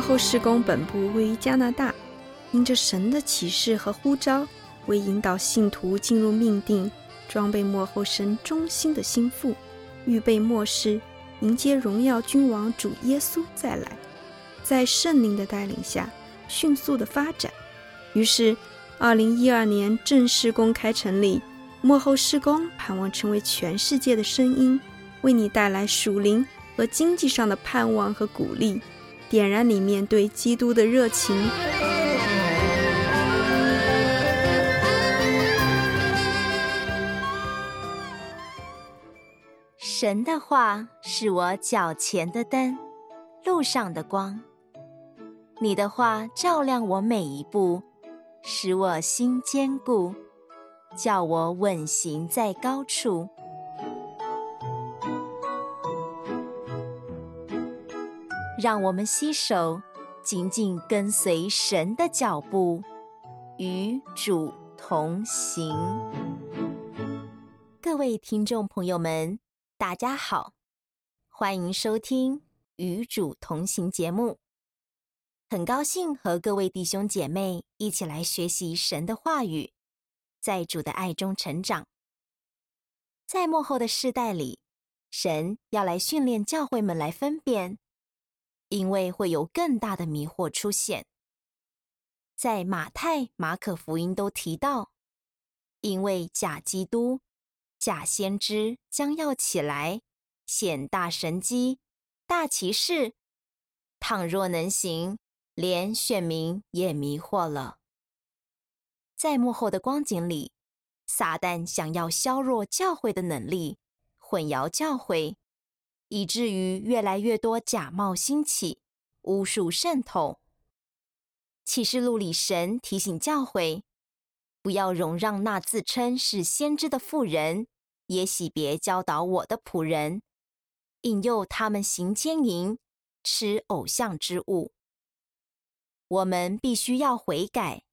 末后事工本部位于加拿大，因着神的启示和呼召，为引导信徒进入命定，装备幕后神忠心的心腹，预备末世，迎接荣耀君王主耶稣再来，在圣灵的带领下，迅速的发展。于是，二零一二年正式公开成立幕后事工，盼望成为全世界的声音，为你带来属灵和经济上的盼望和鼓励，点燃你面对基督的热情。神的话是我脚前的灯，路上的光。你的话照亮我每一步，使我心坚固，叫我稳行在高处。让我们携手，紧紧跟随神的脚步，与主同行。各位听众朋友们，大家好，欢迎收听《与主同行》节目。很高兴和各位弟兄姐妹一起来学习神的话语，在主的爱中成长。在末后的世代里，神要来训练教会们来分辨，因为会有更大的迷惑出现。在马太、马可福音都提到，因为假基督、假先知将要起来，显大神迹、大奇事，倘若能行。连选民也迷惑了。在幕后的光景里，撒旦想要削弱教会的能力，混淆教会，以至于越来越多假冒兴起，巫术渗透。启示录里神提醒教会，不要容让那自称是先知的妇人，耶洗别教导我的仆人，引诱他们行奸淫，吃偶像之物。我们必须要悔改，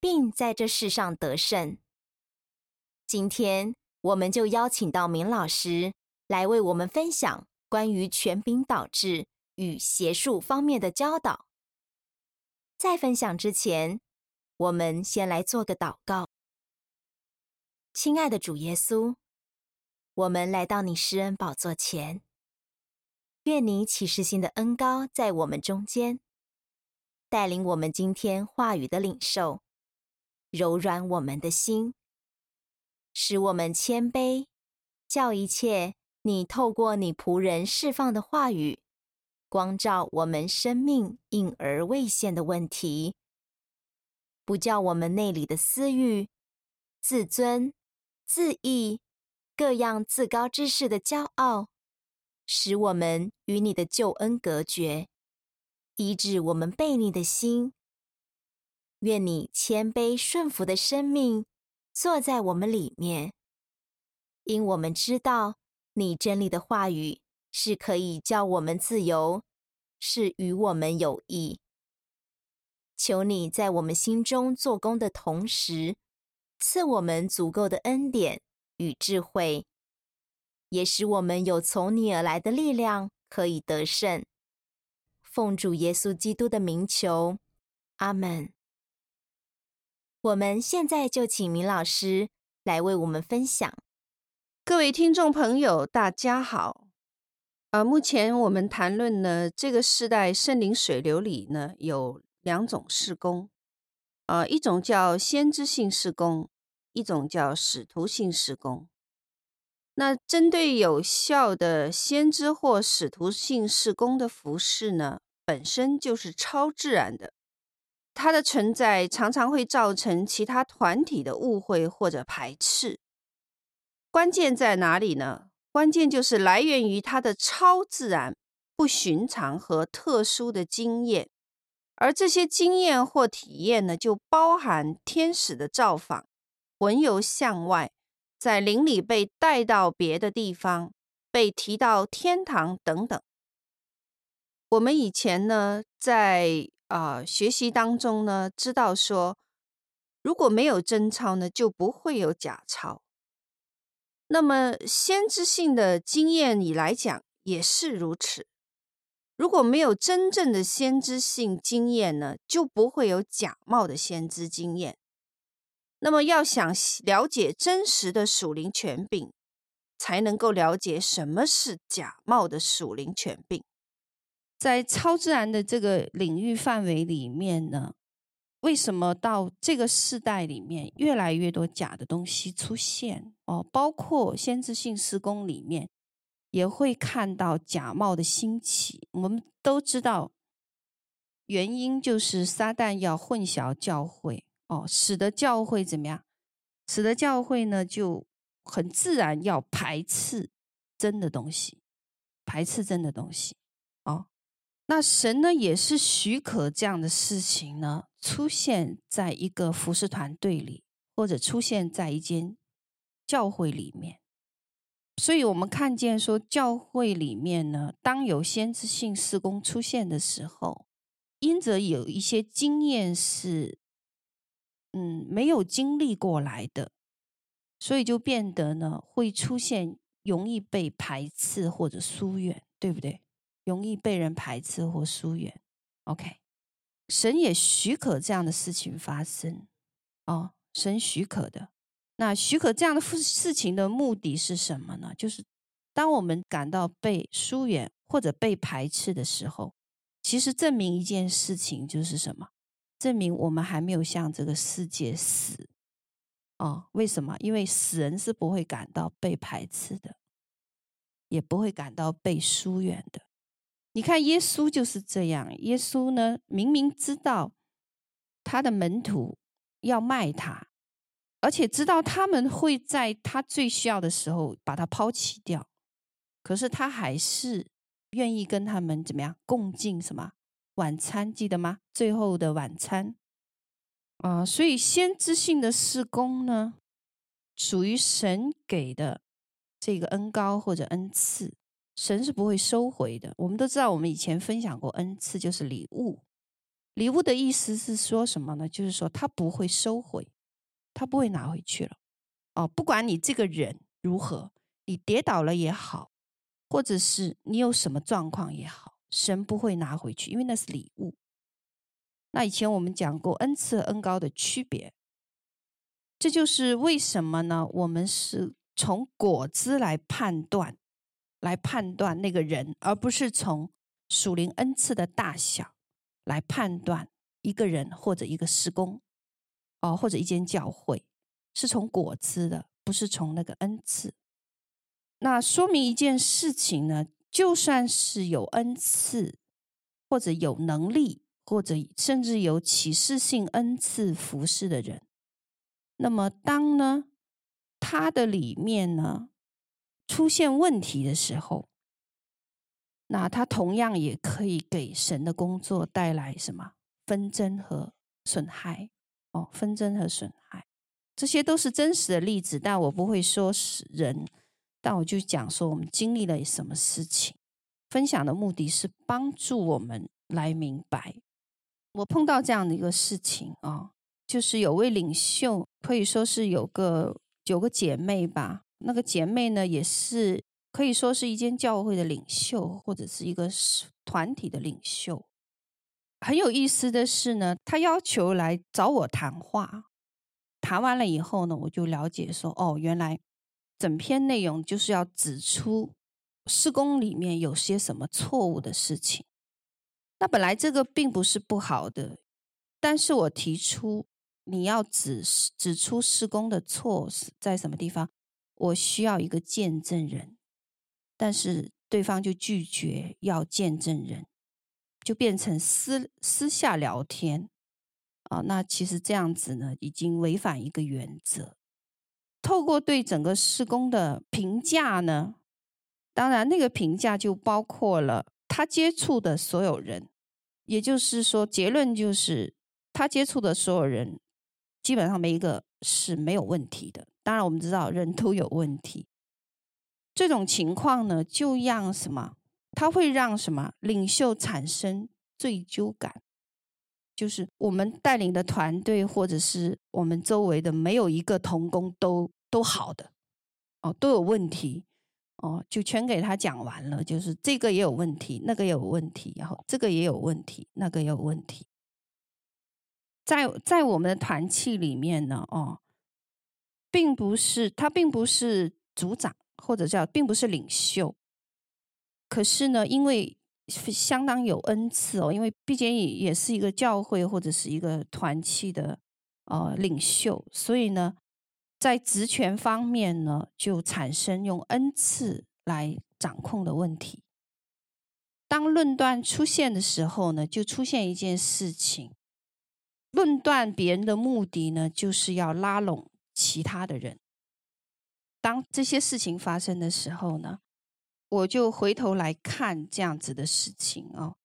并在这世上得胜。今天，我们就邀请到明老师来为我们分享关于权柄导致与邪术方面的教导。在分享之前，我们先来做个祷告。亲爱的主耶稣，我们来到你施恩宝座前，愿你启示性的恩膏在我们中间。带领我们今天话语的领受，柔软我们的心，使我们谦卑，叫一切你透过你仆人释放的话语，光照我们生命隐而未现的问题，不叫我们内里的私欲、自尊、自义、各样自高之事的骄傲，使我们与你的救恩隔绝。医治我们悖逆的心，愿你谦卑顺服的生命坐在我们里面，因我们知道你真理的话语是可以叫我们自由，是与我们有益。求你在我们心中做工的同时，赐我们足够的恩典与智慧，也使我们有从你而来的力量，可以得胜。奉主耶稣基督的名求，阿门。我们现在就请明老师来为我们分享。各位听众朋友，大家好。呃，目前我们谈论呢，这个世代圣灵水流里呢，有两种事工，呃，一种叫先知性事工，一种叫使徒性事工。那针对有效的先知或使徒性事工的服饰呢，本身就是超自然的，它的存在常常会造成其他团体的误会或者排斥。关键在哪里呢？关键就是来源于他的超自然、不寻常和特殊的经验，而这些经验或体验呢，就包含天使的造访、魂游向外、在灵里被带到别的地方、被提到天堂等等。我们以前呢，在啊、学习当中呢，知道说，如果没有真钞呢，就不会有假钞。那么先知性的经验里来讲，也是如此。如果没有真正的先知性经验呢，就不会有假冒的先知经验。那么，要想了解真实的属灵权柄，才能够了解什么是假冒的属灵权柄。在超自然的这个领域范围里面呢，为什么到这个世代里面越来越多假的东西出现？哦，包括先知性施工里面。也会看到假冒的兴起。我们都知道，原因就是撒旦要混淆教会哦，使得教会怎么样？使得教会呢就很自然要排斥真的东西，排斥真的东西。那神呢也是许可这样的事情呢出现在一个服饰团队里，或者出现在一间教会里面。所以，我们看见说，教会里面呢，当有先知性事工出现的时候，因着有一些经验是，嗯，没有经历过来的，所以就变得呢，会出现容易被排斥或者疏远，对不对？容易被人排斥或疏远。OK，神也许可这样的事情发生，哦，神许可的。那许可这样的事情的目的是什么呢？就是当我们感到被疏远或者被排斥的时候，其实证明一件事情就是什么？证明我们还没有向这个世界死。哦，为什么？因为死人是不会感到被排斥的，也不会感到被疏远的。你看耶稣就是这样，耶稣呢，明明知道他的门徒要卖他。而且知道他们会在他最需要的时候把他抛弃掉，可是他还是愿意跟他们怎么样共进什么晚餐？记得吗？最后的晚餐啊，所以先知性的事工呢，属于神给的这个恩膏或者恩赐，神是不会收回的。我们都知道，我们以前分享过，恩赐就是礼物，礼物的意思是说什么呢？就是说他不会收回。他不会拿回去了，哦，不管你这个人如何，你跌倒了也好，或者是你有什么状况也好，神不会拿回去，因为那是礼物。那以前我们讲过恩赐和恩高的区别，这就是为什么呢？我们是从果子来判断，来判断那个人，而不是从属灵恩赐的大小来判断一个人或者一个事工。哦，或者一间教会是从果子的，不是从那个恩赐。那说明一件事情呢，就算是有恩赐，或者有能力，或者甚至有启示性恩赐服侍的人，那么当呢他的里面呢出现问题的时候，那他同样也可以给神的工作带来什么纷争和损害。哦，纷争和损害，这些都是真实的例子，但我不会说是人，但我就讲说我们经历了什么事情。分享的目的是帮助我们来明白。我碰到这样的一个事情啊、就是有位领袖，可以说是有个九个姐妹吧，那个姐妹呢，也是可以说是一间教会的领袖，或者是一个团体的领袖。很有意思的是呢，他要求来找我谈话，谈完了以后呢，我就了解说，哦，原来整篇内容就是要指出施工里面有些什么错误的事情。那本来这个并不是不好的，但是我提出你要指指出施工的错是在什么地方，我需要一个见证人，但是对方就拒绝要见证人。就变成私私下聊天啊，那其实这样子呢，已经违反一个原则。透过对整个施工的评价呢，当然那个评价就包括了他接触的所有人，也就是说，结论就是他接触的所有人基本上没一个是没有问题的。当然，我们知道人都有问题，这种情况呢，就让什么？他会让什么领袖产生罪疚感？就是我们带领的团队，或者是我们周围的，没有一个同工都都好的，哦，都有问题。哦，就全给他讲完了，就是这个也有问题，那个也有问题，然后这个也有问题，那个也有问题。在在我们的团契里面呢，哦，并不是他并不是组长或者叫并不是领袖，可是呢，因为相当有恩赐哦，因为毕竟也也是一个教会或者是一个团契的呃领袖，所以呢。在职权方面呢，就产生用恩赐来掌控的问题。当论断出现的时候呢，就出现一件事情：论断别人的目的呢，就是要拉拢其他的人。当这些事情发生的时候呢，我就回头来看这样子的事情哦。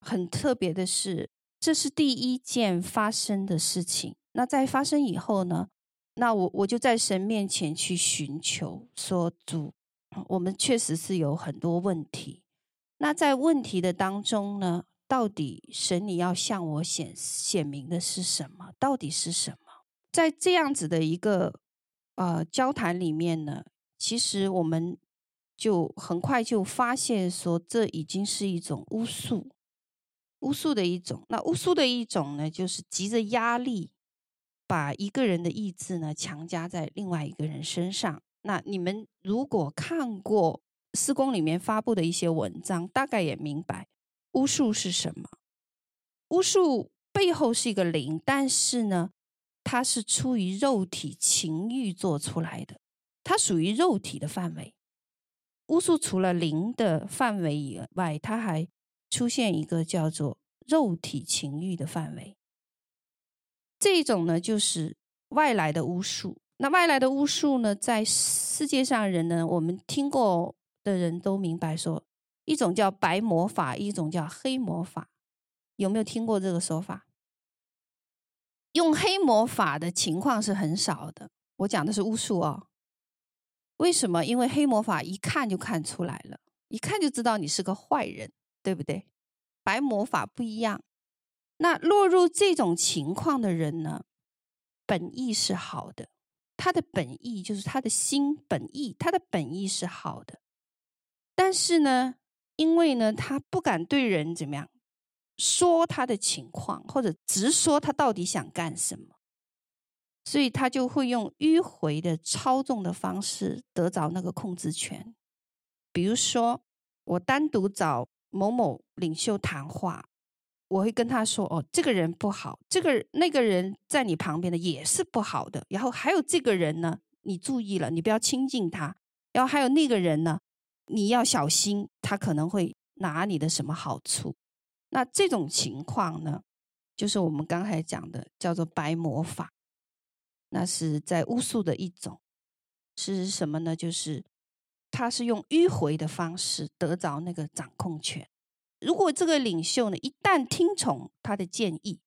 很特别的是，这是第一件发生的事情。那在发生以后呢，那我我就在神面前去寻求，说主，我们确实是有很多问题。那在问题的当中呢，到底神你要向我显显明的是什么？到底是什么？在这样子的一个呃交谈里面呢，其实我们就很快就发现说，这已经是一种巫术，巫术的一种。那巫术的一种呢，就是急着压力。把一个人的意志呢强加在另外一个人身上。那你们如果看过事工里面发布的一些文章，大概也明白巫术是什么。巫术背后是一个灵，但是呢，它是出于肉体情欲做出来的，它属于肉体的范围。巫术除了灵的范围以外，它还出现一个叫做肉体情欲的范围。这种呢，就是外来的巫术。那外来的巫术呢，在世界上人呢，我们听过的人都明白说，一种叫白魔法，一种叫黑魔法。有没有听过这个说法？用黑魔法的情况是很少的。我讲的是巫术哦。为什么？因为黑魔法一看就看出来了，一看就知道你是个坏人，对不对？白魔法不一样。那落入这种情况的人呢，本意是好的，他的本意就是他的心本意，他的本意是好的，但是呢，因为呢，他不敢对人怎么样说他的情况，或者直说他到底想干什么，所以他就会用迂回的操纵的方式得着那个控制权。比如说，我单独找某某领袖谈话。我会跟他说：“哦，这个人不好，这个那个人在你旁边的也是不好的。然后还有这个人呢，你注意了，你不要亲近他。然后还有那个人呢，你要小心，他可能会拿你的什么好处。那这种情况呢，就是我们刚才讲的叫做白魔法，那是在巫术的一种，是什么呢？就是他是用迂回的方式得着那个掌控权。”如果这个领袖呢，一旦听从他的建议，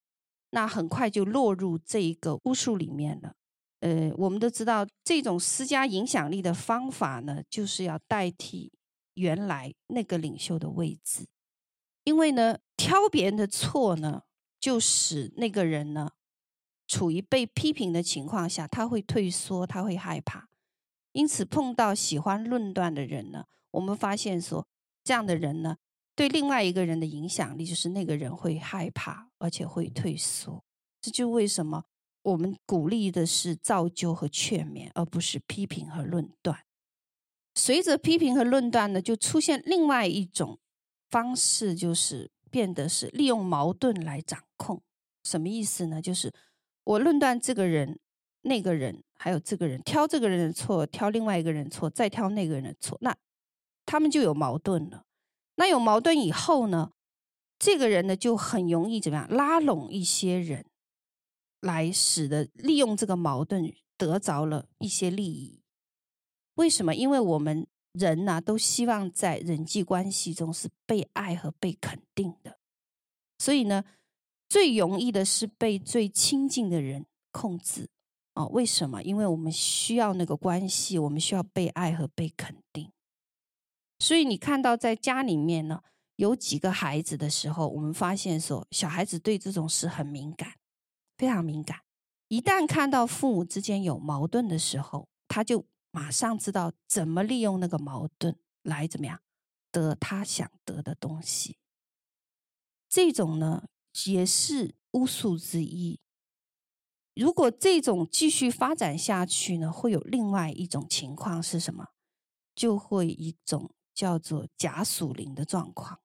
那很快就落入这一个巫术里面了。呃，我们都知道，这种施加影响力的方法呢，就是要代替原来那个领袖的位置。因为呢，挑别人的错呢，就使那个人呢，处于被批评的情况下，他会退缩，他会害怕。因此，碰到喜欢论断的人呢，我们发现说，这样的人呢。对另外一个人的影响力，就是那个人会害怕，而且会退缩。这就为什么我们鼓励的是造就和劝勉，而不是批评和论断。随着批评和论断呢，就出现另外一种方式，就是变得是利用矛盾来掌控。什么意思呢？就是我论断这个人、那个人，还有这个人，挑这个人的错，挑另外一个人错，再挑那个人的错，那他们就有矛盾了。那有矛盾以后呢，这个人呢就很容易怎么样拉拢一些人，来使得利用这个矛盾得着了一些利益。为什么？因为我们人呢都希望在人际关系中是被爱和被肯定的，所以呢，最容易的是被最亲近的人控制。哦，为什么？因为我们需要那个关系，我们需要被爱和被肯定。所以你看到在家里面呢，有几个孩子的时候，我们发现说，小孩子对这种事很敏感，非常敏感。一旦看到父母之间有矛盾的时候，他就马上知道怎么利用那个矛盾来怎么样得他想得的东西。这种呢，也是巫术之一。如果这种继续发展下去呢，会有另外一种情况是什么？就会一种叫做假属灵的状况。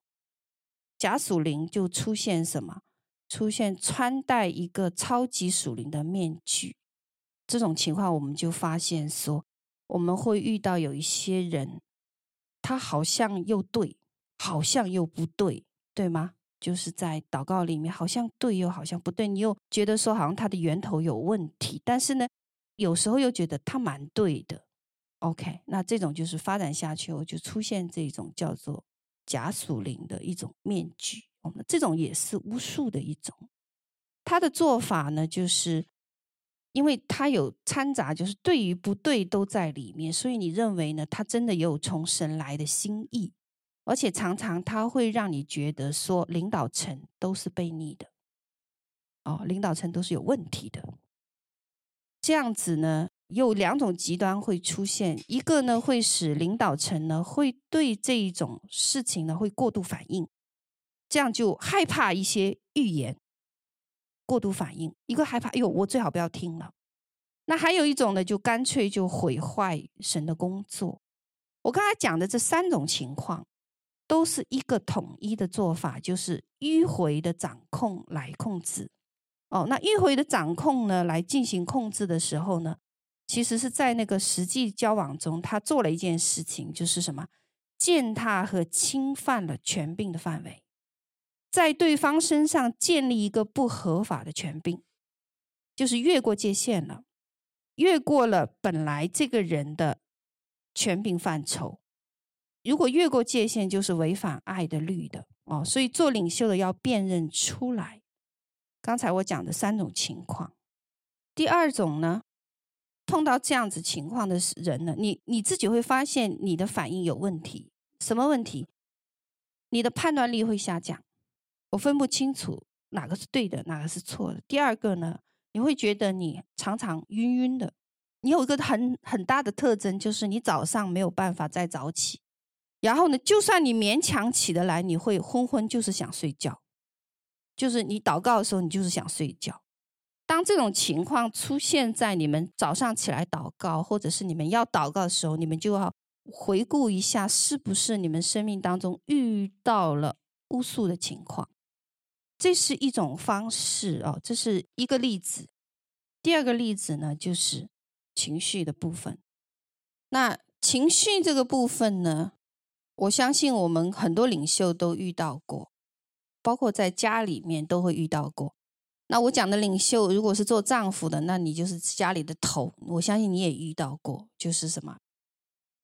假属灵就出现什么？出现穿戴一个超级属灵的面具。这种情况，我们就发现说，我们会遇到有一些人，他好像又对，好像又不对，对吗？就是在祷告里面，好像对又好像不对，你又觉得说好像他的源头有问题，但是呢，有时候又觉得他蛮对的。OK，那这种就是发展下去，我就出现这种叫做假属灵的一种面具。我们这种也是巫术的一种，他的做法呢，就是因为他有掺杂，就是对与不对都在里面，所以你认为呢，他真的有从神来的心意。而且常常他会让你觉得说领导层都是悖逆的，哦，领导层都是有问题的。这样子呢，有两种极端会出现，一个呢会使领导层呢会对这一种事情呢会过度反应，这样就害怕一些预言，过度反应，一个害怕，哎呦，我最好不要听了。那还有一种呢，就干脆就毁坏神的工作。我刚才讲的这三种情况。都是一个统一的做法，就是迂回的掌控来控制。哦，那迂回的掌控呢，来进行控制的时候呢，其实是在那个实际交往中，他做了一件事情，就是什么？践踏和侵犯了权柄的范围，在对方身上建立一个不合法的权柄，就是越过界限了，越过了本来这个人的权柄范畴。如果越过界限，就是违反爱的律的哦。所以做领袖的要辨认出来。刚才我讲的三种情况，第二种呢，碰到这样子情况的人呢，你你自己会发现你的反应有问题。什么问题？你的判断力会下降，我分不清楚哪个是对的，哪个是错的。第二个呢，你会觉得你常常晕晕的。你有一个很很大的特征，就是你早上没有办法再早起。然后呢，就算你勉强起得来，你会昏昏，就是想睡觉。就是你祷告的时候，你就是想睡觉。当这种情况出现在你们早上起来祷告，或者是你们要祷告的时候，你们就要回顾一下，是不是你们生命当中遇到了巫术的情况？这是一种方式哦，这是一个例子。第二个例子呢，就是情绪的部分。那情绪这个部分呢，我相信我们很多领袖都遇到过，包括在家里面都会遇到过。那我讲的领袖，如果是做丈夫的，那你就是家里的头。我相信你也遇到过，就是什么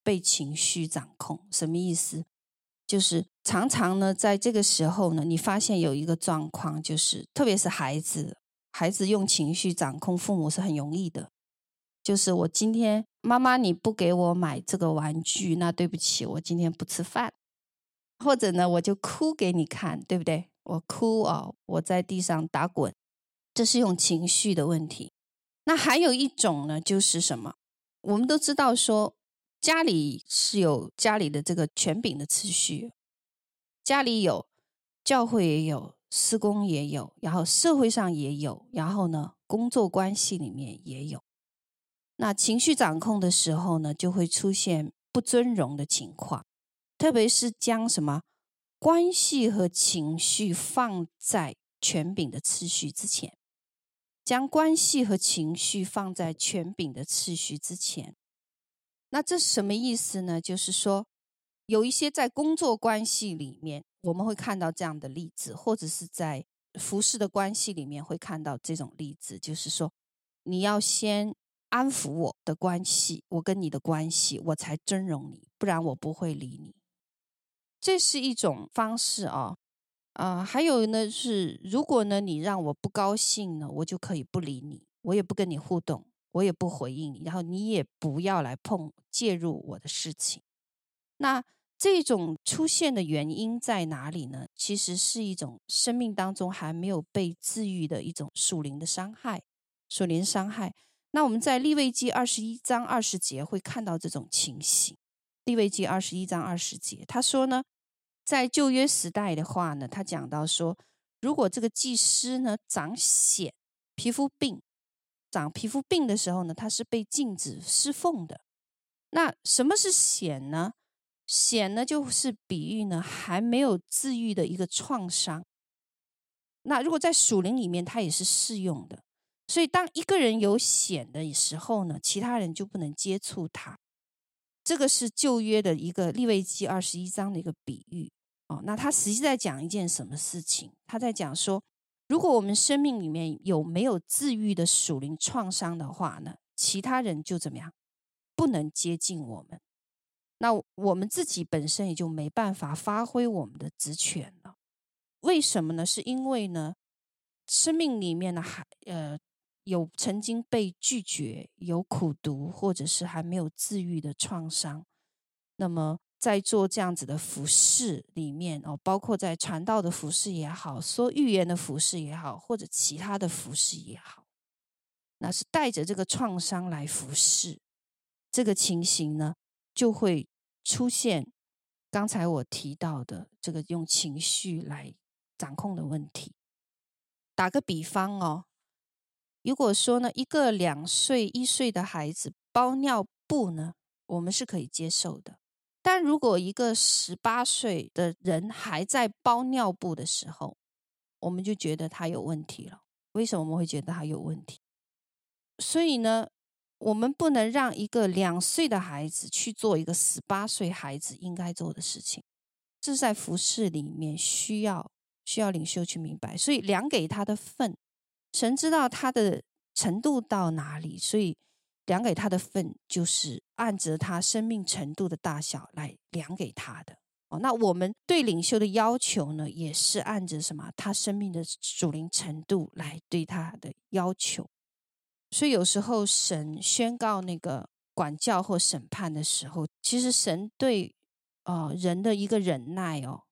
被情绪掌控，什么意思？就是常常呢，在这个时候呢，你发现有一个状况，就是特别是孩子，孩子用情绪掌控父母是很容易的。就是我今天妈妈你不给我买这个玩具，那对不起，我今天不吃饭。或者呢，我就哭给你看，对不对？我哭哦，我在地上打滚，这是用情绪的问题。那还有一种呢，就是什么？我们都知道说，家里是有家里的这个权柄的次序，家里有，教会也有，施工也有，然后社会上也有，然后呢，工作关系里面也有。那情绪掌控的时候呢，就会出现不尊荣的情况，特别是将什么关系和情绪放在权柄的次序之前，将关系和情绪放在权柄的次序之前。那这是什么意思呢？就是说，有一些在工作关系里面，我们会看到这样的例子，或者是在服侍的关系里面会看到这种例子，就是说，你要先。安抚我的关系，我跟你的关系，我才尊荣你，不然我不会理你。这是一种方式啊，啊，还有呢是，如果呢你让我不高兴呢，我就可以不理你，我也不跟你互动，我也不回应，然后你也不要来碰介入我的事情。那这种出现的原因在哪里呢？其实是一种生命当中还没有被治愈的一种属灵的伤害，属灵伤害。那我们在利未记二十一章二十节会看到这种情形。利未记二十一章二十节，他说呢，在旧约时代的话呢，他讲到说，如果这个祭司呢长癣、皮肤病，长皮肤病的时候呢，他是被禁止侍奉的。那什么是癬呢？癬呢，就是比喻呢还没有治愈的一个创伤。那如果在属灵里面，它也是适用的。所以，当一个人有癬的时候呢，其他人就不能接触他。这个是旧约的一个利未记二十一章的一个比喻哦。那他实际在讲一件什么事情？他在讲说，如果我们生命里面有没有治愈的属灵创伤的话呢，其他人就怎么样，不能接近我们。那我们自己本身也就没办法发挥我们的职权了。为什么呢？是因为呢，生命里面呢还呃。有曾经被拒绝、有苦读，或者是还没有治愈的创伤，那么在做这样子的服侍里面哦，包括在传道的服侍也好，说预言的服侍也好，或者其他的服侍也好，那是带着这个创伤来服侍，这个情形呢，就会出现刚才我提到的这个用情绪来掌控的问题。打个比方哦。如果说呢，一个两岁、一岁的孩子包尿布呢，我们是可以接受的。但如果一个十八岁的人还在包尿布的时候，我们就觉得他有问题了。为什么我们会觉得他有问题？所以呢，我们不能让一个两岁的孩子去做一个十八岁孩子应该做的事情。这是在服饰里面需要需要领袖去明白。所以量给他的份。神知道他的程度到哪里，所以量给他的份就是按着他生命程度的大小来量给他的。哦，那我们对领袖的要求呢，也是按着什么？他生命的属灵程度来对他的要求。所以有时候神宣告那个管教或审判的时候，其实神对呃人的一个忍耐哦，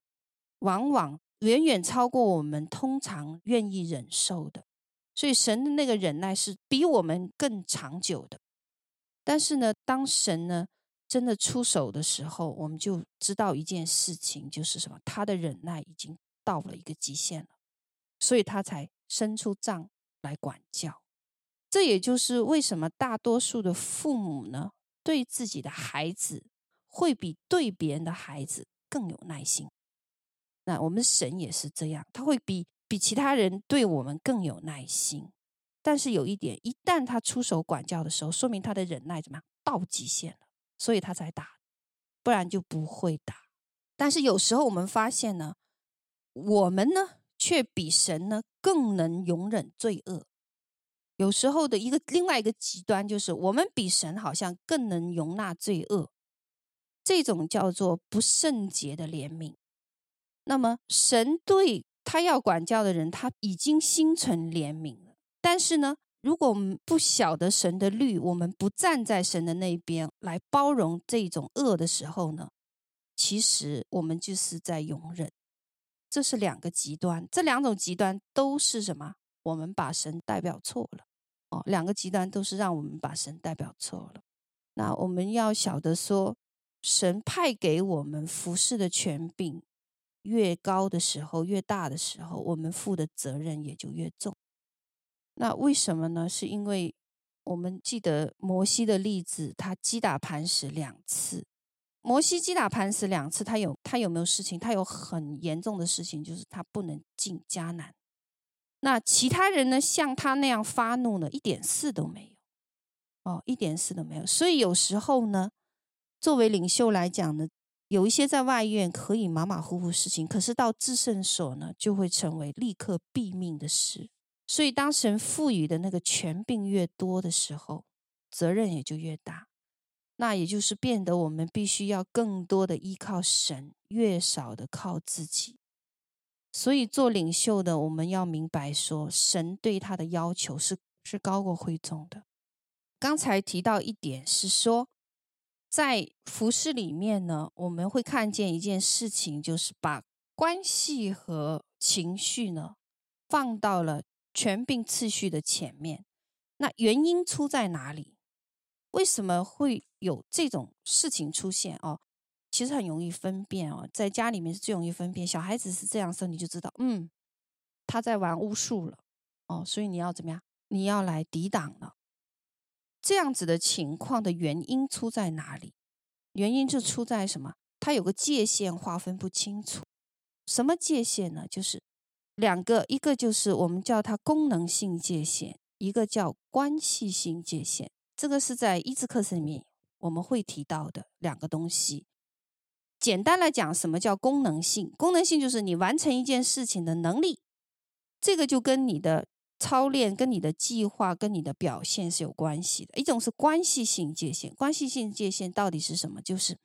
往往远远超过我们通常愿意忍受的。所以神的那个忍耐是比我们更长久的，但是呢，当神呢真的出手的时候，我们就知道一件事情，就是什么？他的忍耐已经到了一个极限了，所以他才伸出杖来管教。这也就是为什么大多数的父母呢，对自己的孩子会比对别人的孩子更有耐心。那我们神也是这样，他会比。比其他人对我们更有耐心，但是有一点，一旦他出手管教的时候，说明他的忍耐怎么样？到极限了，所以他才打，不然就不会打。但是有时候我们发现呢，我们呢却比神呢更能容忍罪恶。有时候的一个另外一个极端就是，我们比神好像更能容纳罪恶，这种叫做不圣洁的怜悯。那么神对。他要管教的人，他已经心存怜悯。但是呢，如果我们不晓得神的律，我们不站在神的那边来包容这种恶的时候呢，其实我们就是在容忍。这是两个极端，这两种极端都是什么？我们把神代表错了。哦，两个极端都是让我们把神代表错了。那我们要晓得说，神派给我们服侍的权柄。越高的时候，越大的时候，我们负的责任也就越重。那为什么呢？是因为我们记得摩西的例子，他击打磐石两次。摩西击打磐石两次，他有他有没有事情？他有很严重的事情，就是他不能进迦南。那其他人呢？像他那样发怒呢？一点事都没有。哦，一点事都没有。所以有时候呢，作为领袖来讲呢。有一些在外院可以马马虎虎事情，可是到至圣所呢，就会成为立刻毙命的事。所以，当神赋予的那个权柄越多的时候，责任也就越大。那也就是变得我们必须要更多的依靠神，越少的靠自己。所以，做领袖的，我们要明白说，神对他的要求是是高过会众的。刚才提到一点是说。在服事里面呢，我们会看见一件事情，就是把关系和情绪呢放到了权柄次序的前面。那原因出在哪里？为什么会有这种事情出现？哦，其实很容易分辨哦，在家里面是最容易分辨。小孩子是这样时候，你就知道，嗯，他在玩巫术了哦，所以你要怎么样？你要来抵挡了。这样子的情况的原因出在哪里？原因就出在什么？他有个界限划分不清楚。什么界限呢？就是两个，一个就是我们叫它功能性界限，一个叫关系性界限。这个是在医治课程里面我们会提到的两个东西。简单来讲，什么叫功能性？功能性就是你完成一件事情的能力，这个就跟你的操练、跟你的计划、跟你的表现是有关系的。一种是关系性界限，关系性界限到底是什么？就是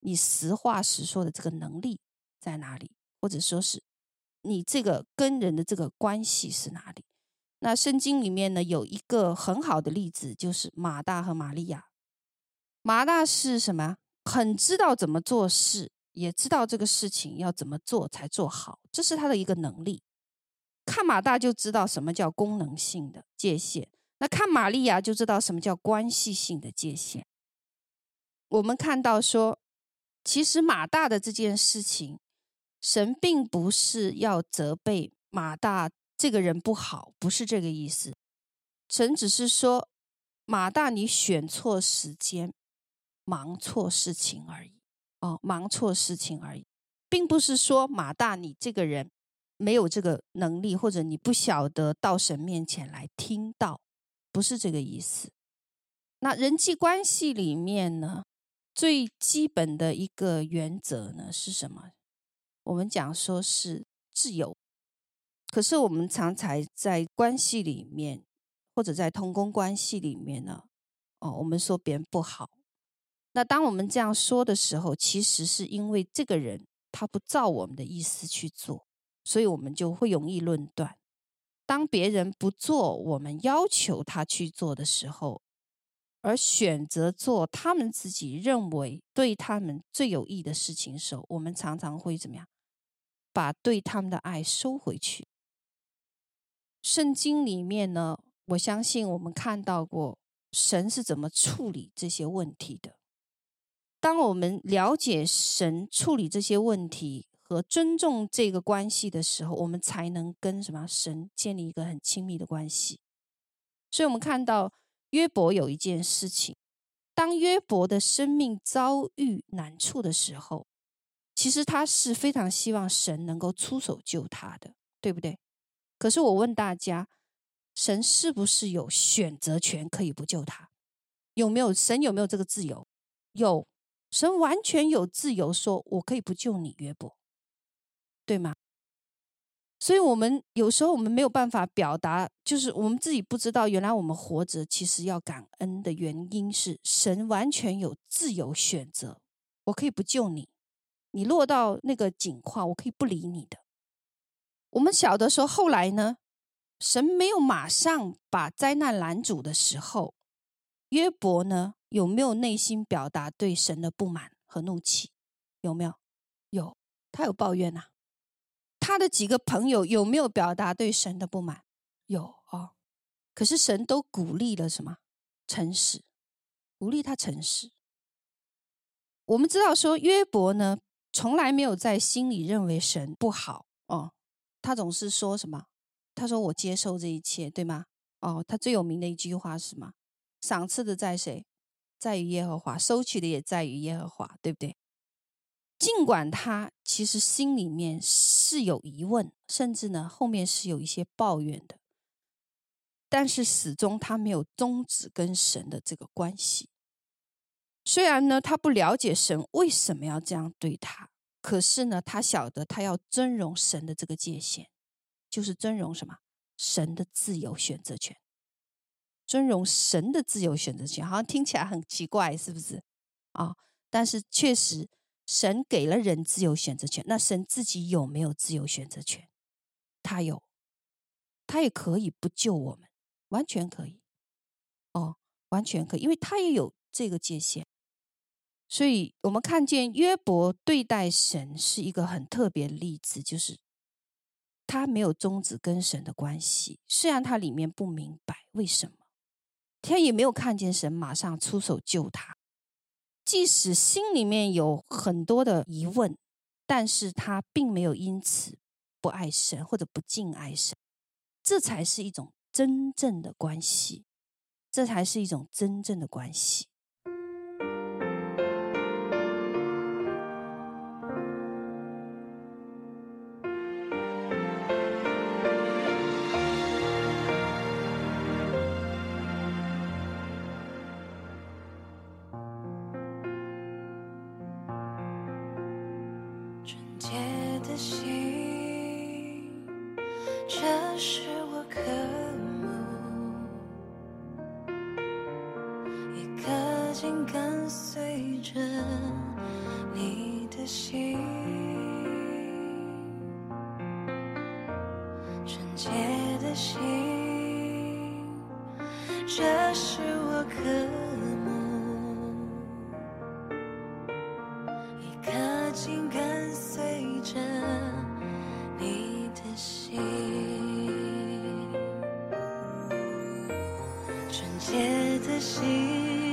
你实话实说的这个能力在哪里，或者说是你这个跟人的这个关系是哪里？那圣经里面呢，有一个很好的例子，就是马大和玛利亚。马大是什么？很知道怎么做事，也知道这个事情要怎么做才做好，这是他的一个能力。看马大就知道什么叫功能性的界限，那看玛利亚就知道什么叫关系性的界限。我们看到说，其实马大的这件事情，神并不是要责备马大。这个人不好，不是这个意思。神只是说，马大，你选错时间，忙错事情而已。哦，忙错事情而已，并不是说马大你这个人没有这个能力，或者你不晓得到神面前来听到，不是这个意思。那人际关系里面呢，最基本的一个原则呢是什么？我们讲说是自由。可是我们常常在关系里面，或者在同工关系里面呢，哦，我们说别人不好。那当我们这样说的时候，其实是因为这个人他不照我们的意思去做，所以我们就会容易论断。当别人不做我们要求他去做的时候，而选择做他们自己认为对他们最有益的事情时候，我们常常会怎么样？把对他们的爱收回去。圣经里面呢，我相信我们看到过神是怎么处理这些问题的。当我们了解神处理这些问题和尊重这个关系的时候，我们才能跟什么神建立一个很亲密的关系。所以，我们看到约伯有一件事情：当约伯的生命遭遇难处的时候，其实他是非常希望神能够出手救他的，对不对？可是我问大家，神是不是有选择权可以不救他？有没有？神有没有这个自由？有，神完全有自由说，我可以不救你，约伯，对吗？所以，我们有时候我们没有办法表达，就是我们自己不知道，原来我们活着其实要感恩的原因是，神完全有自由选择，我可以不救你，你落到那个境况，我可以不理你的。我们晓得说，后来呢，神没有马上把灾难拦阻的时候，约伯呢有没有内心表达对神的不满和怒气？有没有？有，他有抱怨呐、他的几个朋友有没有表达对神的不满？有哦。可是神都鼓励了什么？诚实，鼓励他诚实。我们知道说，约伯呢从来没有在心里认为神不好哦。他总是说什么？他说：“我接受这一切，对吗？”哦，他最有名的一句话是什么？赏赐的在谁？在于耶和华，收取的也在于耶和华，对不对？尽管他其实心里面是有疑问，甚至呢后面是有一些抱怨的，但是始终他没有终止跟神的这个关系。虽然呢他不了解神为什么要这样对他。可是呢，他晓得他要尊荣神的这个界限，就是尊荣什么？神的自由选择权。尊荣神的自由选择权，好像听起来很奇怪，是不是？啊、但是确实，神给了人自由选择权。那神自己有没有自由选择权？他有，他也可以不救我们，完全可以。哦，完全可以，因为他也有这个界限。所以我们看见约伯对待神是一个很特别的例子，就是他没有终止跟神的关系。虽然他里面不明白为什么，他也没有看见神马上出手救他。即使心里面有很多的疑问，但是他并没有因此不爱神或者不敬爱神。这才是一种真正的关系，这才是一种真正的关系。的心，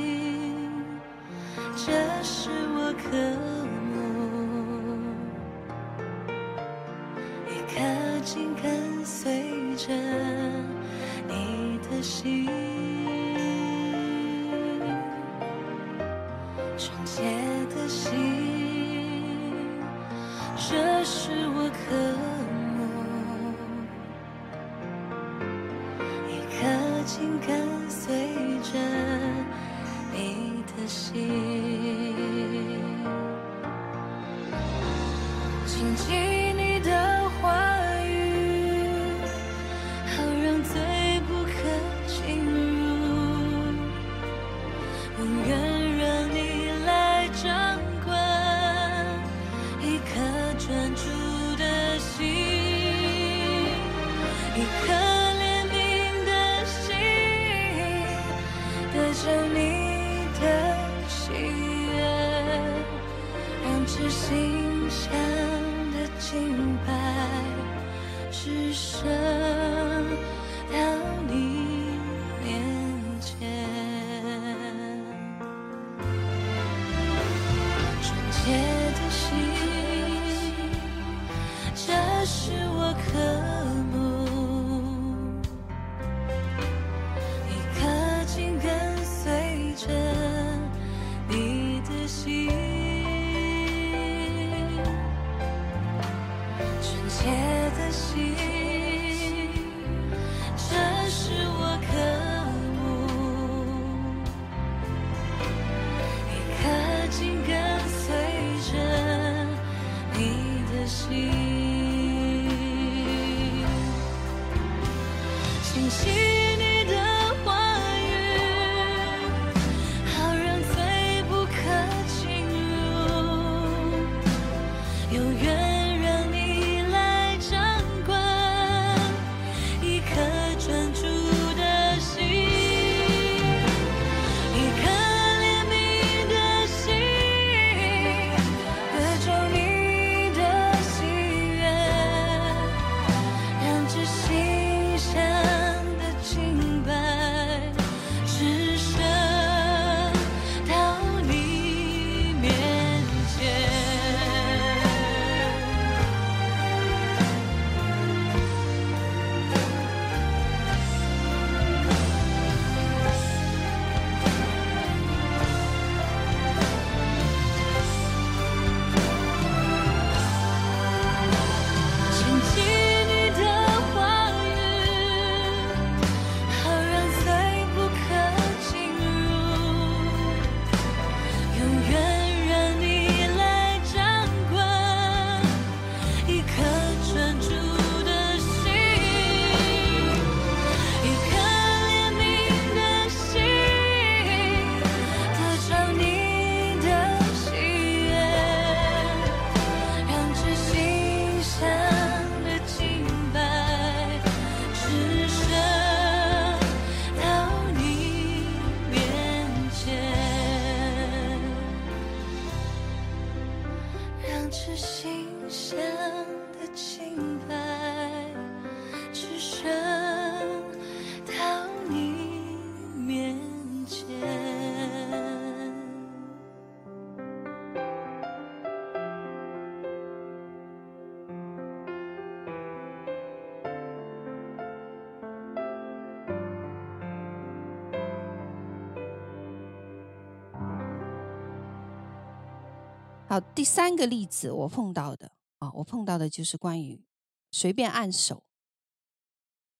好，第三个例子我碰到的啊，我碰到的就是关于随便按手。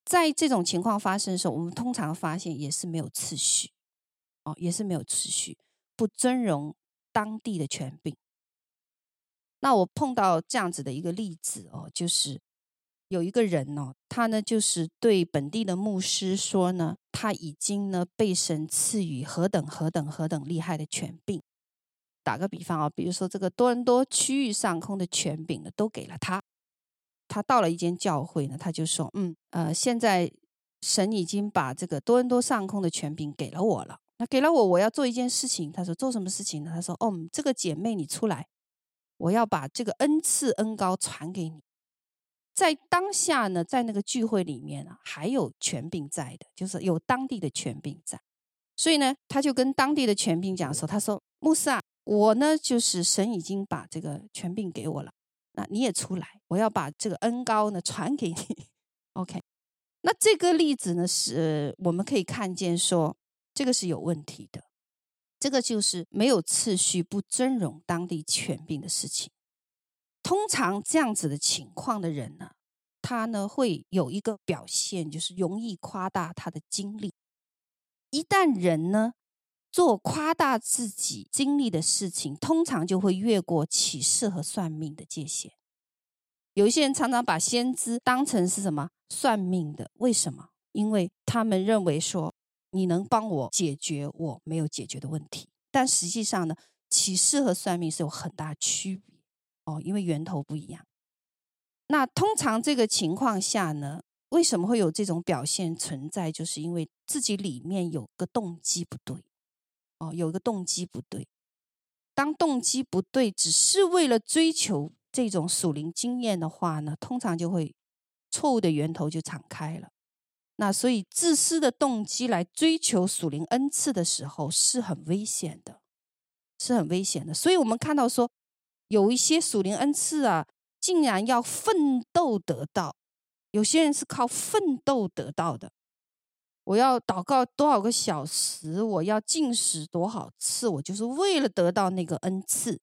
在这种情况发生的时候，我们通常发现也是没有次序，哦，也是没有次序，不尊荣当地的权柄。那我碰到这样子的一个例子哦，就是有一个人哦，他呢就是对本地的牧师说呢，他已经呢被神赐予何等何等何等厉害的权柄。打个比方啊，比如说这个多伦多区域上空的权柄呢，都给了他。他到了一间教会呢，他就说：“嗯，呃，现在神已经把这个多伦多上空的权柄给了我了。那给了我，我要做一件事情。他说做什么事情呢？他说：哦，这个姐妹你出来。”我要把这个恩赐恩膏传给你，在当下呢，在那个聚会里面啊，还有权柄在的，就是有当地的权柄在，所以呢，他就跟当地的权柄讲说：“他说，牧师啊，我呢，就是神已经把这个权柄给我了，那你也出来，我要把这个恩膏呢传给你。”OK，那这个例子呢，是我们可以看见说，这个是有问题的。这个就是没有次序、不尊荣当地权柄的事情。通常这样子的情况的人呢，他呢会有一个表现，就是容易夸大他的经历。一旦人呢做夸大自己经历的事情，通常就会越过启示和算命的界限。有一些人常常把先知当成是什么算命的？为什么？因为他们认为说。你能帮我解决我没有解决的问题，但实际上呢，启示和算命是有很大区别哦，因为源头不一样。那通常这个情况下呢，为什么会有这种表现存在？就是因为自己里面有个动机不对哦，有一个动机不对。当动机不对，只是为了追求这种属灵经验的话呢，通常就会错误的源头就敞开了。那所以，自私的动机来追求属灵恩赐的时候，是很危险的，是很危险的。所以我们看到说，有一些属灵恩赐啊，竟然要奋斗得到；有些人是靠奋斗得到的。我要祷告多少个小时，我要进食多少次，我就是为了得到那个恩赐。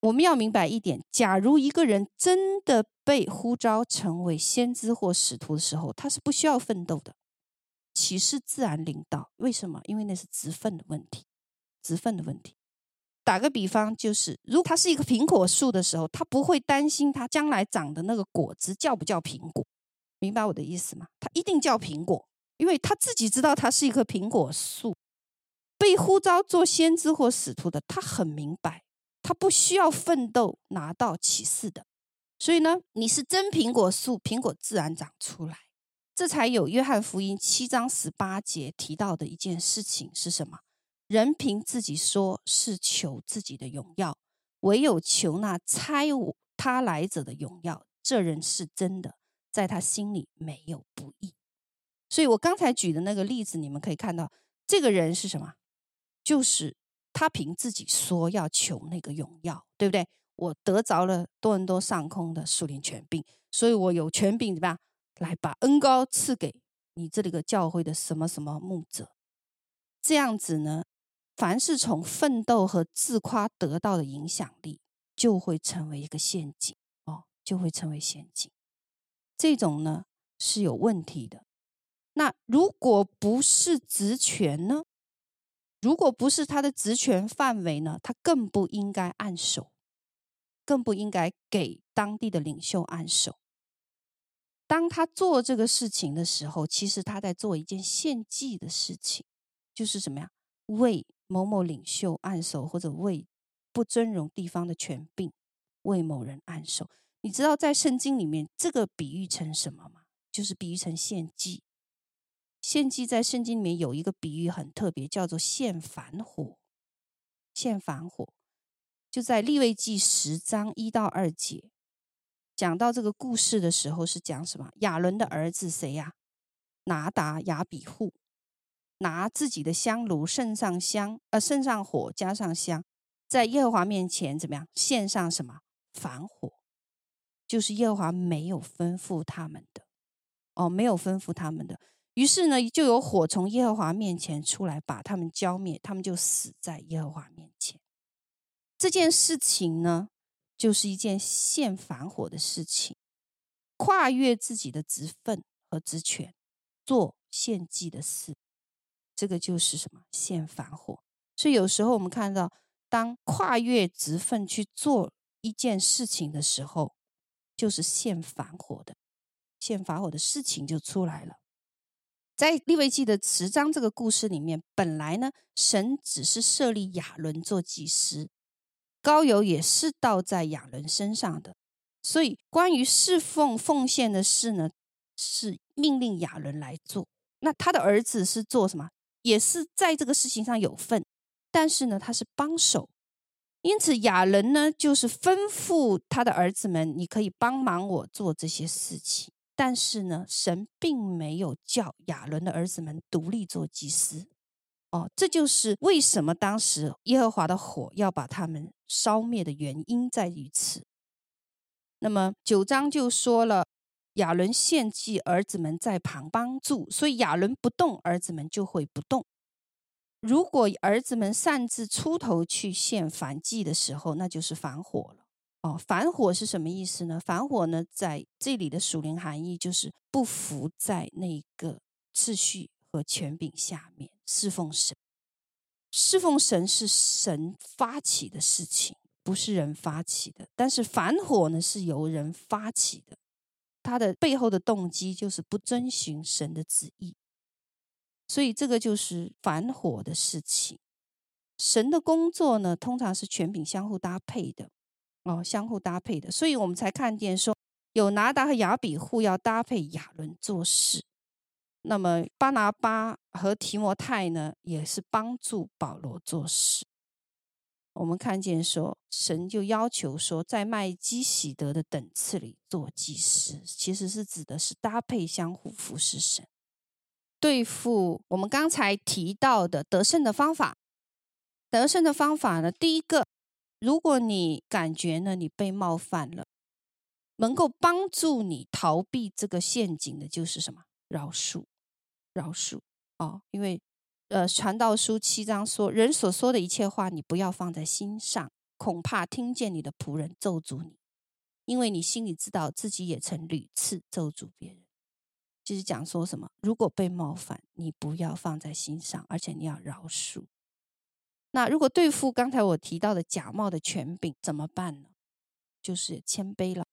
我们要明白一点：假如一个人真的被呼召成为先知或使徒的时候，他是不需要奋斗的，启示自然领导。为什么？因为那是职分的问题，职分的问题。打个比方，就是如果他是一个苹果树的时候，他不会担心他将来长的那个果子叫不叫苹果，明白我的意思吗？他一定叫苹果，因为他自己知道他是一棵苹果树。被呼召做先知或使徒的，他很明白。他不需要奋斗拿到启示的，所以呢，你是真苹果树，苹果自然长出来。这才有约翰福音七章十八节提到的一件事情是什么？人凭自己说是求自己的荣耀，唯有求那差我他来者的荣耀，这人是真的，在他心里没有不义。所以我刚才举的那个例子，你们可以看到，这个人是什么？就是。他凭自己说要求那个荣耀，对不对？我得着了多伦多上空的树林权柄，所以我有权柄怎么样来把恩高赐给你这里个教会的什么什么牧者？这样子呢，凡是从奋斗和自夸得到的影响力，就会成为一个陷阱哦，就会成为陷阱。这种呢是有问题的。那如果不是职权呢？如果不是他的职权范围呢，他更不应该按手，更不应该给当地的领袖按手。当他做这个事情的时候，其实他在做一件献祭的事情，就是什么呀？为某某领袖按手，或者为不尊荣地方的权柄为某人按手。你知道在圣经里面这个比喻成什么吗？就是比喻成献祭。献祭在圣经里面有一个比喻很特别，叫做献燔火。献燔火就在利未记十章一到二节讲到这个故事的时候，是讲什么？亚伦的儿子谁呀？拿达、亚比户拿自己的香炉，盛上香，呃，盛上火，加上香，在耶和华面前怎么样？献上什么？燔火，就是耶和华没有吩咐他们的，哦，没有吩咐他们的。于是呢，就有火从耶和华面前出来，把他们浇灭，他们就死在耶和华面前。这件事情呢，就是一件献反火的事情，跨越自己的职分和职权，做献祭的事，这个就是什么？献反火。所以有时候我们看到，当跨越职分去做一件事情的时候，就是献反火的，献反火的事情就出来了。在利未记的十章这个故事里面，本来呢，神只是设立亚伦做祭司，高油也是倒在亚伦身上的，所以关于侍奉奉献的事呢，是命令亚伦来做。那他的儿子是做什么？也是在这个事情上有份，但是呢，他是帮手。因此亚伦呢，就是吩咐他的儿子们：“你可以帮忙我做这些事情。”但是呢，神并没有叫亚伦的儿子们独立做祭司。哦，这就是为什么当时耶和华的火要把他们烧灭的原因在于此。那么九章就说了，亚伦献祭，儿子们在旁帮助，所以亚伦不动，儿子们就会不动。如果儿子们擅自出头去献燔祭的时候，那就是反火了。哦，反火是什么意思呢？反火呢，在这里的属灵含义就是不服在那个秩序和权柄下面侍奉神。侍奉神是神发起的事情，不是人发起的。但是反火呢，是由人发起的，他的背后的动机就是不遵循神的旨意。所以这个就是反火的事情。神的工作呢，通常是权柄相互搭配的。哦，相互搭配的，所以我们才看见说，有拿达和雅比户要搭配亚伦做事。那么巴拿巴和提摩太呢，也是帮助保罗做事。我们看见说，神就要求说，在麦基洗德的等次里做祭司，其实是指的是搭配相互服侍神，对付我们刚才提到的得胜的方法。得胜的方法呢，第一个。如果你感觉呢，你被冒犯了，能够帮助你逃避这个陷阱的，就是什么？饶恕，饶恕哦。因为呃，传道书七章说，人所说的一切话，你不要放在心上，恐怕听见你的仆人咒诅你，因为你心里知道自己也曾屡次咒诅别人。就是讲说什么？如果被冒犯，你不要放在心上，而且你要饶恕。那如果对付刚才我提到的假冒的权柄怎么办呢？就是谦卑了，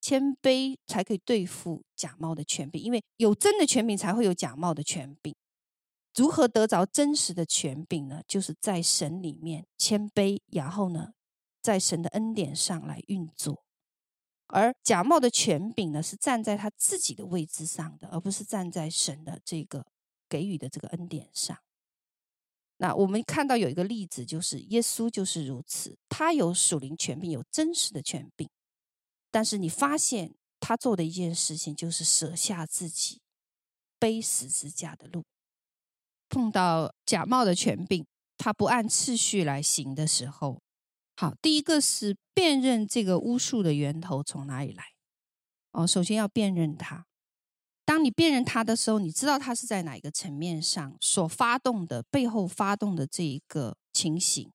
谦卑才可以对付假冒的权柄，因为有真的权柄才会有假冒的权柄。如何得着真实的权柄呢？就是在神里面谦卑，然后呢，在神的恩典上来运作。而假冒的权柄呢，是站在他自己的位置上的，而不是站在神的这个给予的这个恩典上。那我们看到有一个例子，就是耶稣就是如此，他有属灵权柄，有真实的权柄，但是你发现他做的一件事情就是舍下自己，背十字架的路。碰到假冒的权柄，他不按次序来行的时候，好，第一个是辨认这个巫术的源头从哪里来。哦，首先要辨认它。当你辨认他的时候，你知道他是在哪一个层面上所发动的，背后发动的这一个情形。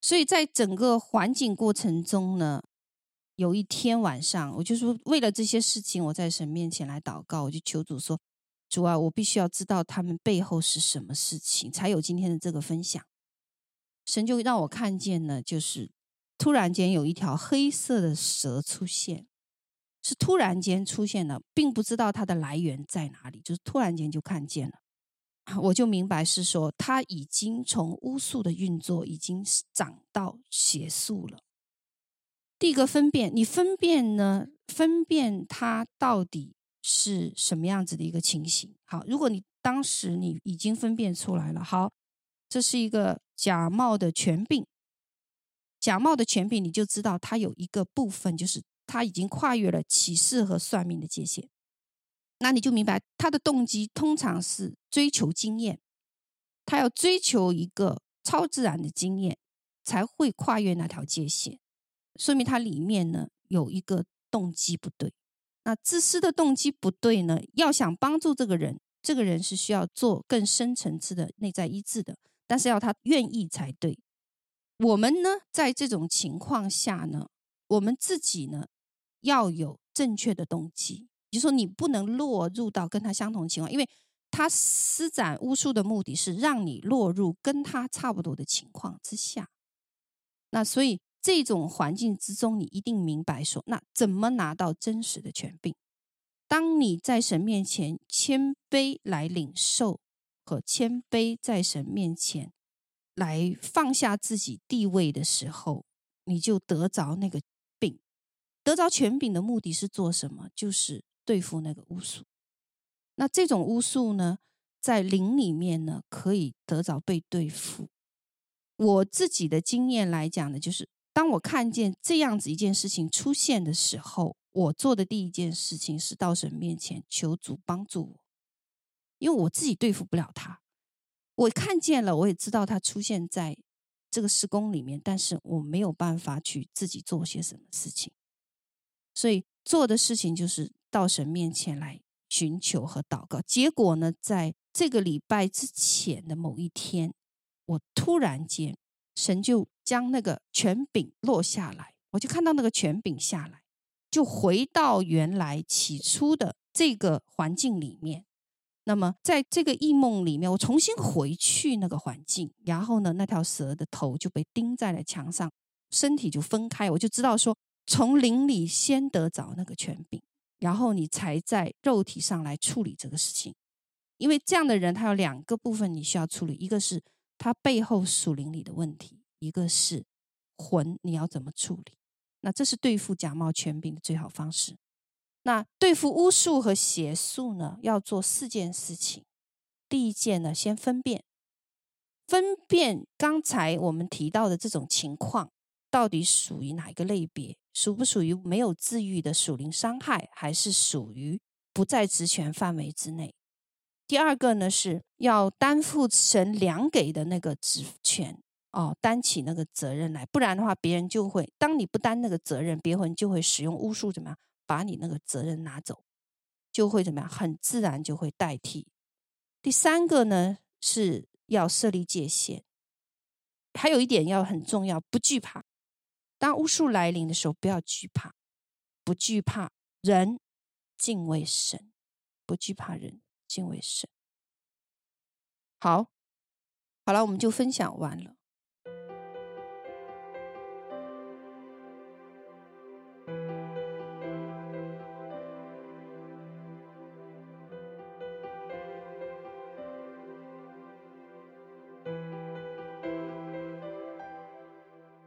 所以在整个环境过程中呢，有一天晚上，我就说为了这些事情，我在神面前来祷告，我就求主说：主啊，我必须要知道他们背后是什么事情，才有今天的这个分享。神就让我看见呢，就是突然间有一条黑色的蛇出现。是突然间出现了，并不知道它的来源在哪里，就是突然间就看见了，我就明白是说，它已经从巫术的运作已经长到邪术了。第一个分辨，你分辨呢？分辨它到底是什么样子的一个情形。好，如果你当时你已经分辨出来了，好，这是一个假冒的权柄，假冒的权柄，你就知道它有一个部分就是。他已经跨越了启示和算命的界限，那你就明白他的动机通常是追求经验，他要追求一个超自然的经验，才会跨越那条界限，说明他里面呢有一个动机不对。那自私的动机不对呢，要想帮助这个人，这个人是需要做更深层次的内在医治的，但是要他愿意才对。我们呢，在这种情况下呢，我们自己呢，要有正确的动机，就说你不能落入到跟他相同情况，因为他施展巫术的目的是让你落入跟他差不多的情况之下。那所以这种环境之中，你一定明白说，那怎么拿到真实的权柄？当你在神面前谦卑来领受，和谦卑在神面前。来放下自己地位的时候，你就得着那个。得着权柄的目的是做什么？就是对付那个巫术。那这种巫术呢，在灵里面呢，可以得着被对付。我自己的经验来讲呢，就是当我看见这样子一件事情出现的时候，我做的第一件事情是到神面前求主帮助我，因为我自己对付不了他。我看见了，我也知道他出现在这个施工里面，但是我没有办法去自己做些什么事情，所以做的事情就是到神面前来寻求和祷告。结果呢，在这个礼拜之前的某一天，我突然间神就将那个权柄落下来，我就看到那个权柄下来，就回到原来起初的这个环境里面。那么，在这个异梦里面，我重新回去那个环境，然后呢，那条蛇的头就被钉在了墙上，身体就分开，我就知道说，从灵里先得着那个权柄，然后你才在肉体上来处理这个事情。因为这样的人，他有两个部分你需要处理，一个是他背后属灵里的问题，一个是魂，你要怎么处理？那这是对付假冒权柄的最好方式。那对付巫术和邪术呢，要做四件事情。第一件呢，先分辨，分辨刚才我们提到的这种情况，到底属于哪一个类别？属不属于没有治愈的属灵伤害，还是属于不在职权范围之内？第二个呢，是要担负神量给的那个职权哦，担起那个责任来，不然的话，别人就会，当你不担那个责任，别人就会使用巫术怎么样？把你那个责任拿走，就会怎么样？很自然就会代替。第三个呢，是要设立界限。还有一点要很重要，不惧怕。当巫术来临的时候，不要惧怕，不惧怕人，敬畏神，不惧怕人，敬畏神。好，好了，我们就分享完了。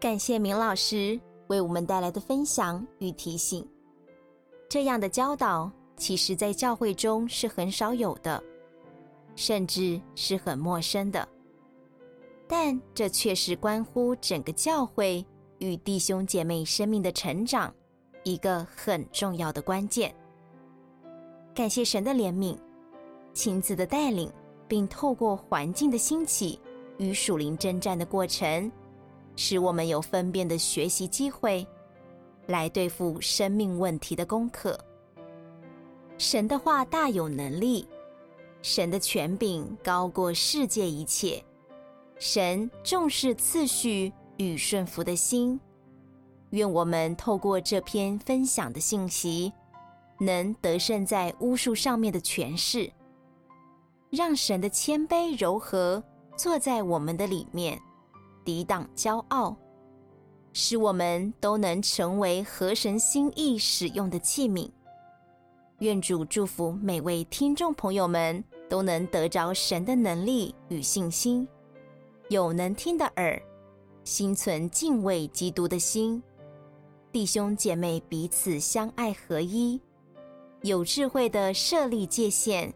感谢明老师为我们带来的分享与提醒。这样的教导，其实在教会中是很少有的，甚至是很陌生的。但这却是关乎整个教会与弟兄姐妹生命的成长一个很重要的关键。感谢神的怜悯、亲自的带领，并透过环境的兴起与属灵征战的过程。使我们有分辨的学习机会，来对付生命问题的功课。神的话大有能力，神的权柄高过世界一切。神重视次序与顺服的心。愿我们透过这篇分享的信息，能得胜在巫术上面的权势，让神的谦卑柔和坐在我们的里面。抵挡骄傲，使我们都能成为合神心意使用的器皿。愿主祝福每位听众朋友们都能得着神的能力与信心，有能听的耳，心存敬畏基督的心，弟兄姐妹彼此相爱合一，有智慧的设立界限，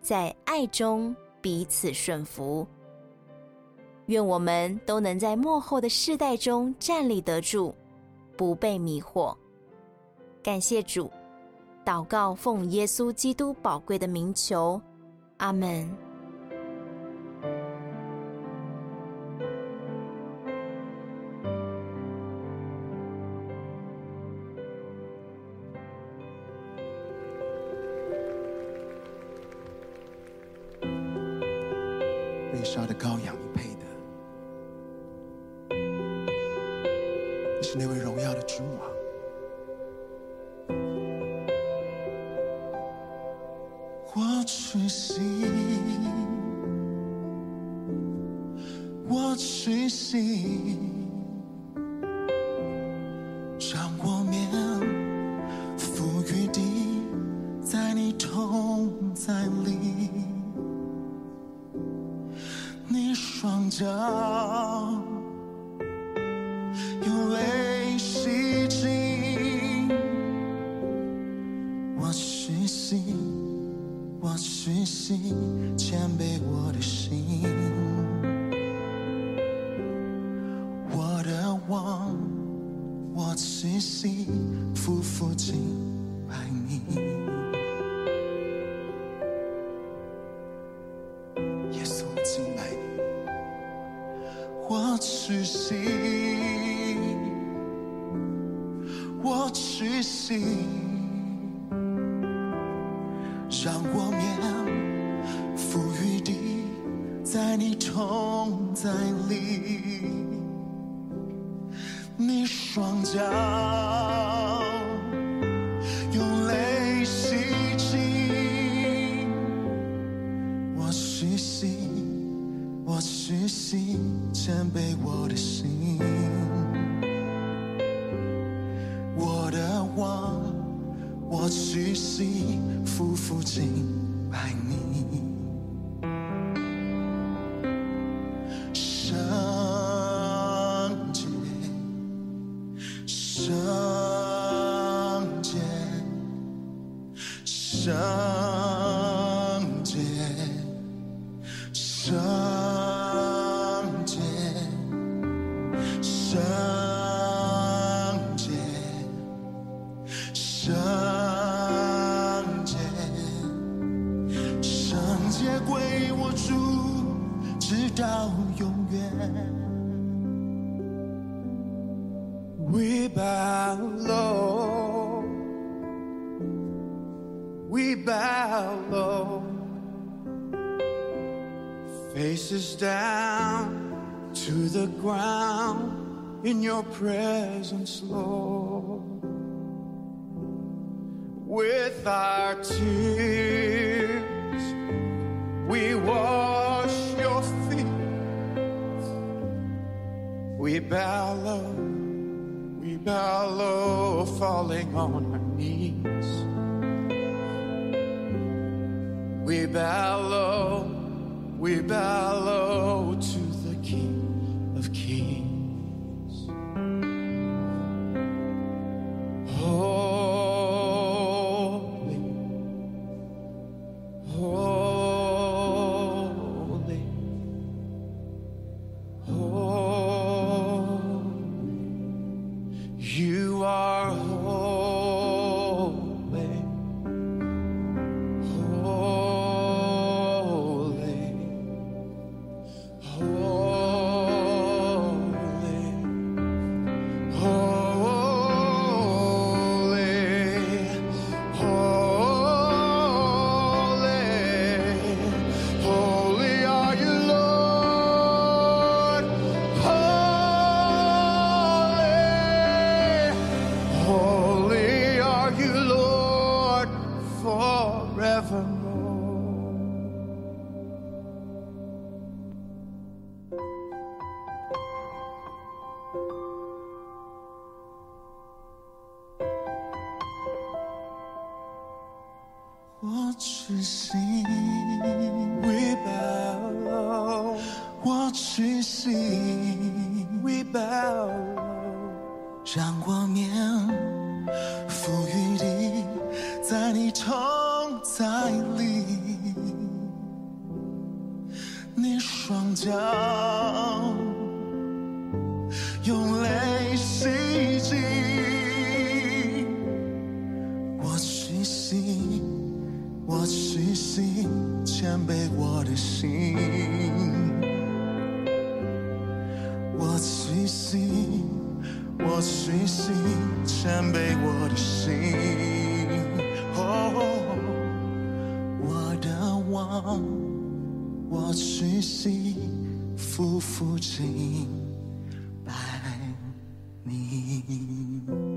在爱中彼此顺服。愿我们都能在幕后的世代中站立得住，不被迷惑。感谢主，祷告奉耶稣基督宝贵的名求，阿门。心，浮浮尽百米。Bow low, we bow low, falling on our knees. We bow low, we bow low to 用泪洗净，我痴心，我痴心，谦卑我的心。不负卿拜你。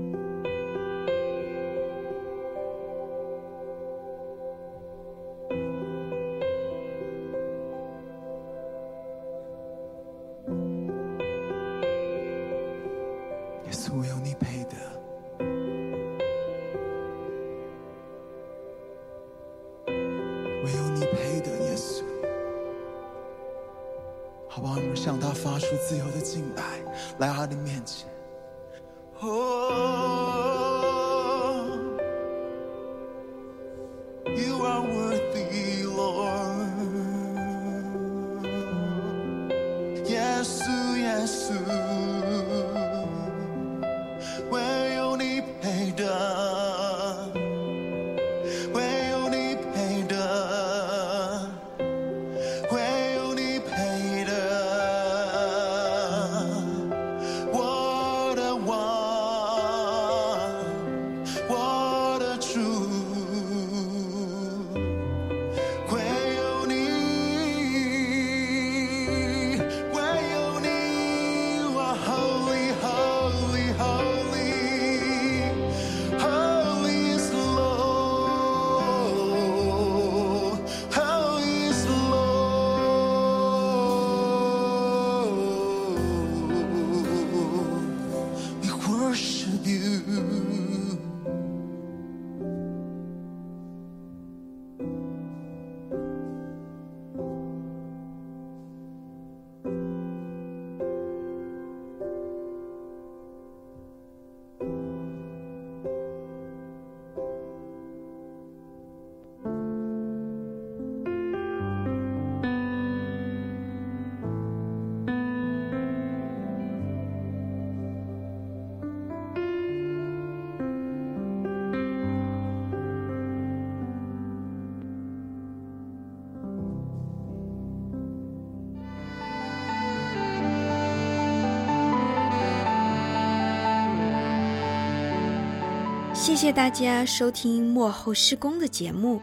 谢谢大家收听幕后施工的节目。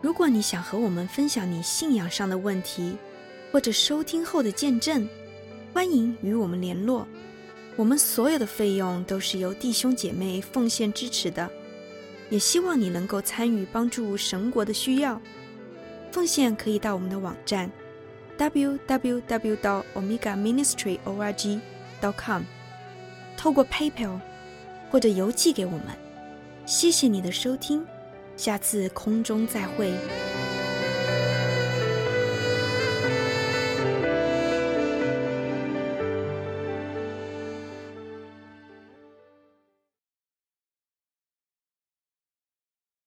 如果你想和我们分享你信仰上的问题，或者收听后的见证，欢迎与我们联络。我们所有的费用都是由弟兄姐妹奉献支持的，也希望你能够参与帮助神国的需要。奉献可以到我们的网站 www.omegaministryorg.com，透过 PayPal 或者邮寄给我们。谢谢你的收听，下次空中再会。